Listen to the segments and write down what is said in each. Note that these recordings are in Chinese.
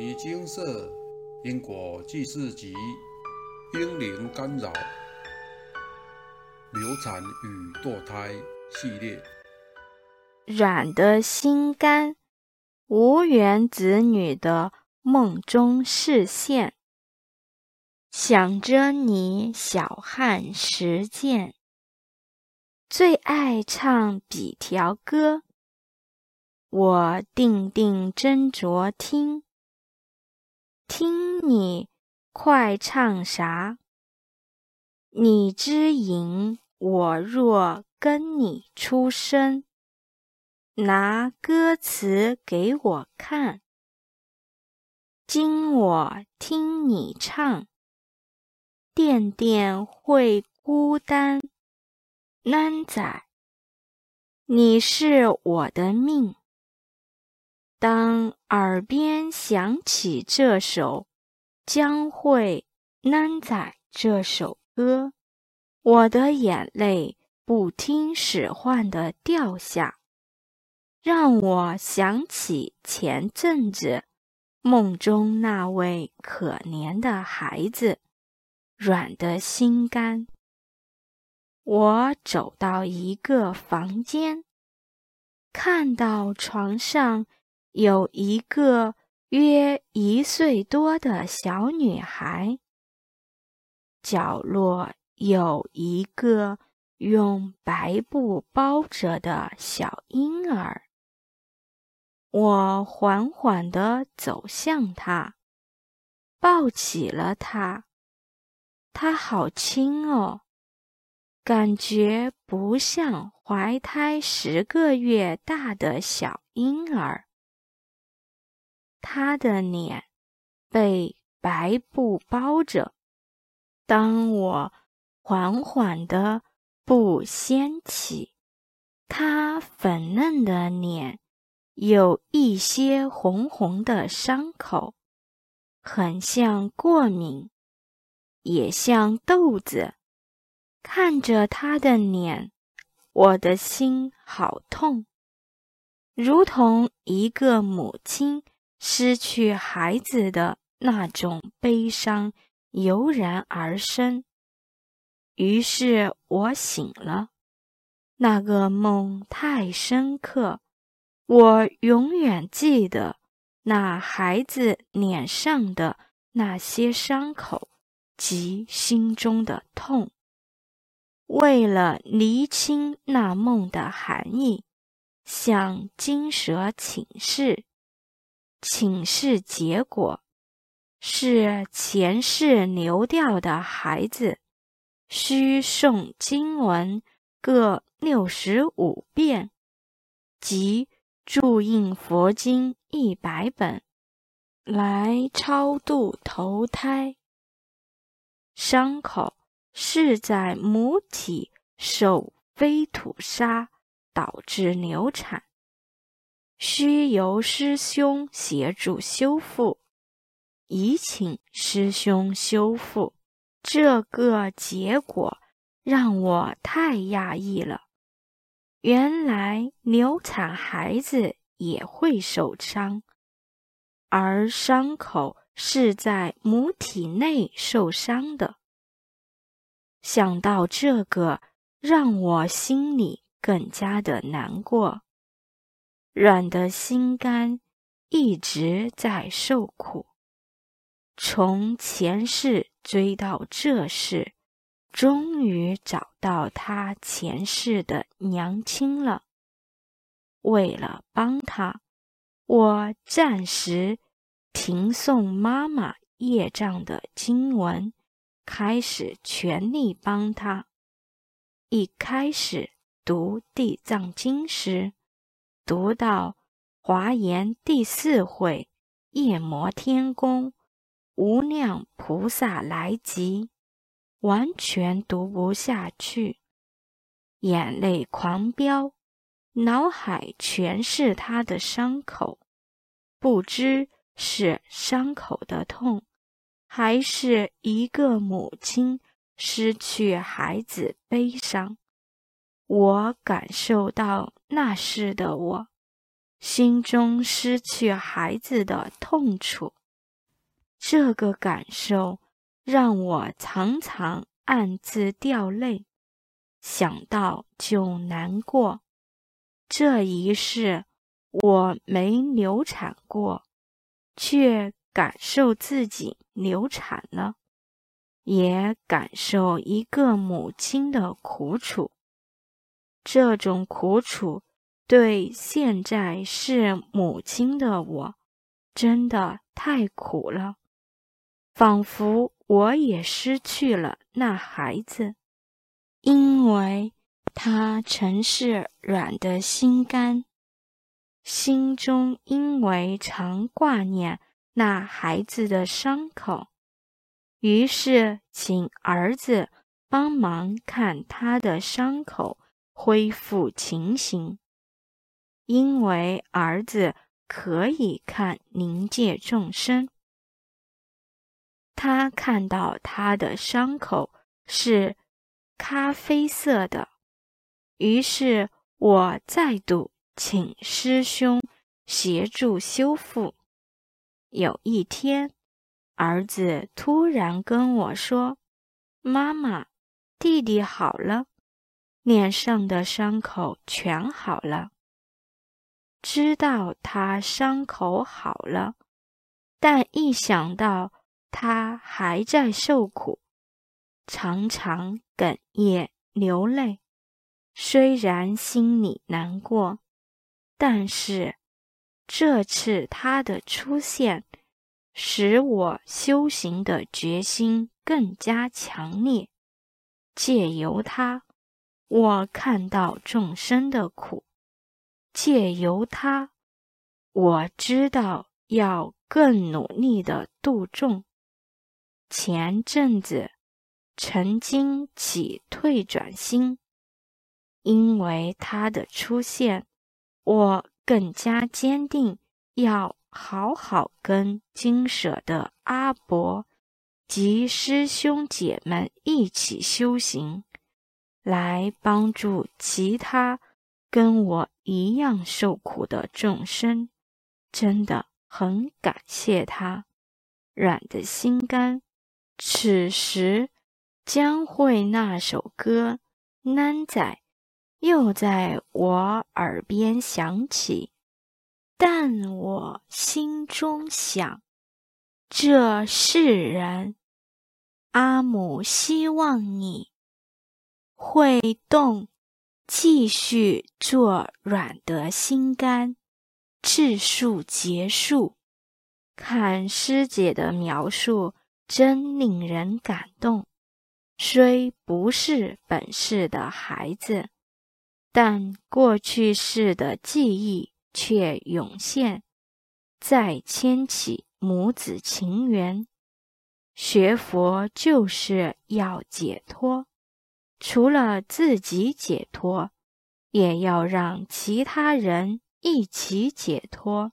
尼金色因果记事集：婴灵干扰、流产与堕胎系列。软的心肝，无缘子女的梦中视线，想着你小汉实践，最爱唱笔条歌。我定定斟酌听，听你快唱啥？你知影，我若跟你出声，拿歌词给我看。今我听你唱，电电会孤单。囡仔，你是我的命。当耳边响起这首《将会难仔》这首歌，我的眼泪不听使唤的掉下，让我想起前阵子梦中那位可怜的孩子，软的心肝。我走到一个房间，看到床上。有一个约一岁多的小女孩，角落有一个用白布包着的小婴儿。我缓缓地走向她，抱起了她。她好轻哦，感觉不像怀胎十个月大的小婴儿。他的脸被白布包着。当我缓缓的布掀起，他粉嫩的脸有一些红红的伤口，很像过敏，也像豆子。看着他的脸，我的心好痛，如同一个母亲。失去孩子的那种悲伤油然而生，于是我醒了。那个梦太深刻，我永远记得那孩子脸上的那些伤口及心中的痛。为了厘清那梦的含义，向金蛇请示。请示结果是前世流掉的孩子，需诵经文各六十五遍，即注印佛经一百本，来超度投胎。伤口是在母体受非土杀导致流产。需由师兄协助修复，已请师兄修复。这个结果让我太讶异了。原来流产孩子也会受伤，而伤口是在母体内受伤的。想到这个，让我心里更加的难过。软的心肝一直在受苦，从前世追到这世，终于找到他前世的娘亲了。为了帮他，我暂时停诵妈妈业障的经文，开始全力帮他。一开始读地藏经时。读到华严第四会，夜摩天宫无量菩萨来集，完全读不下去，眼泪狂飙，脑海全是他的伤口，不知是伤口的痛，还是一个母亲失去孩子悲伤。我感受到那时的我，心中失去孩子的痛楚。这个感受让我常常暗自掉泪，想到就难过。这一世我没流产过，却感受自己流产了，也感受一个母亲的苦楚。这种苦楚对现在是母亲的我，真的太苦了。仿佛我也失去了那孩子，因为他曾是软的心肝，心中因为常挂念那孩子的伤口，于是请儿子帮忙看他的伤口恢复情形，因为儿子可以看灵界众生。他看到他的伤口是咖啡色的，于是我再度请师兄协助修复。有一天，儿子突然跟我说：“妈妈，弟弟好了，脸上的伤口全好了。”知道他伤口好了，但一想到……他还在受苦，常常哽咽流泪。虽然心里难过，但是这次他的出现，使我修行的决心更加强烈。借由他，我看到众生的苦；借由他，我知道要更努力的度众。前阵子曾经起退转心，因为他的出现，我更加坚定要好好跟金舍的阿伯及师兄姐们一起修行，来帮助其他跟我一样受苦的众生。真的很感谢他，软的心肝。此时，将会那首歌《南仔》又在我耳边响起，但我心中想：这世人，阿母希望你会动，继续做软的心肝，质数结束。看师姐的描述。真令人感动。虽不是本世的孩子，但过去世的记忆却涌现，再牵起母子情缘。学佛就是要解脱，除了自己解脱，也要让其他人一起解脱。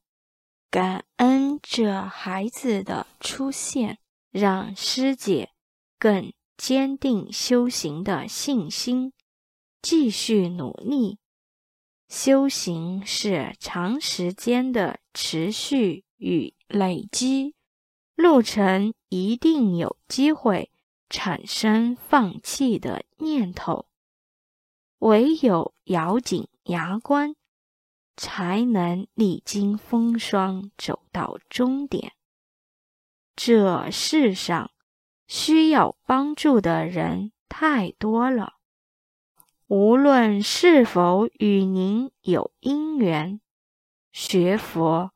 感恩这孩子的出现。让师姐更坚定修行的信心，继续努力。修行是长时间的持续与累积，路程一定有机会产生放弃的念头，唯有咬紧牙关，才能历经风霜走到终点。这世上需要帮助的人太多了，无论是否与您有因缘，学佛，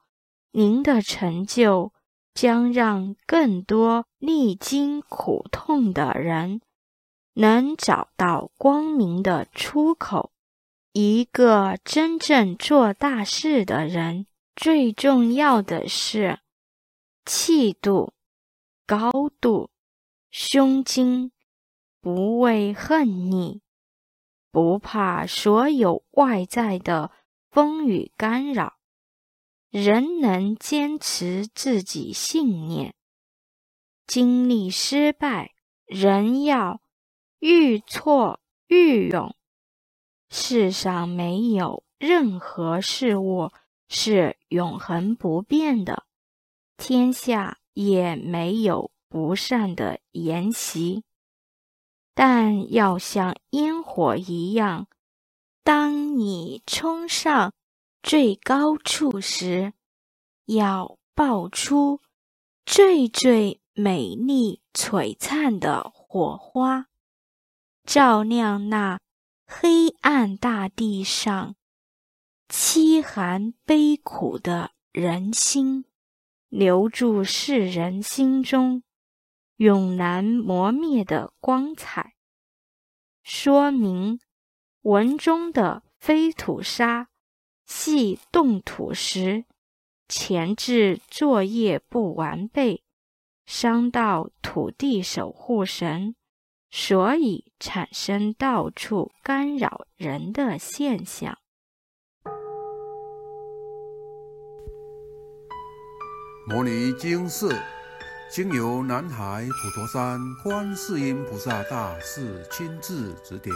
您的成就将让更多历经苦痛的人能找到光明的出口。一个真正做大事的人，最重要的是。气度、高度、胸襟，不畏恨逆，不怕所有外在的风雨干扰，仍能坚持自己信念。经历失败，仍要愈挫愈勇。世上没有任何事物是永恒不变的。天下也没有不善的言习，但要像烟火一样，当你冲上最高处时，要爆出最最美丽璀璨的火花，照亮那黑暗大地上凄寒悲苦的人心。留住世人心中永难磨灭的光彩。说明文中的飞土沙系动土时，前置作业不完备，伤到土地守护神，所以产生到处干扰人的现象。摩尼经寺经由南海普陀山观世音菩萨大士亲自指点，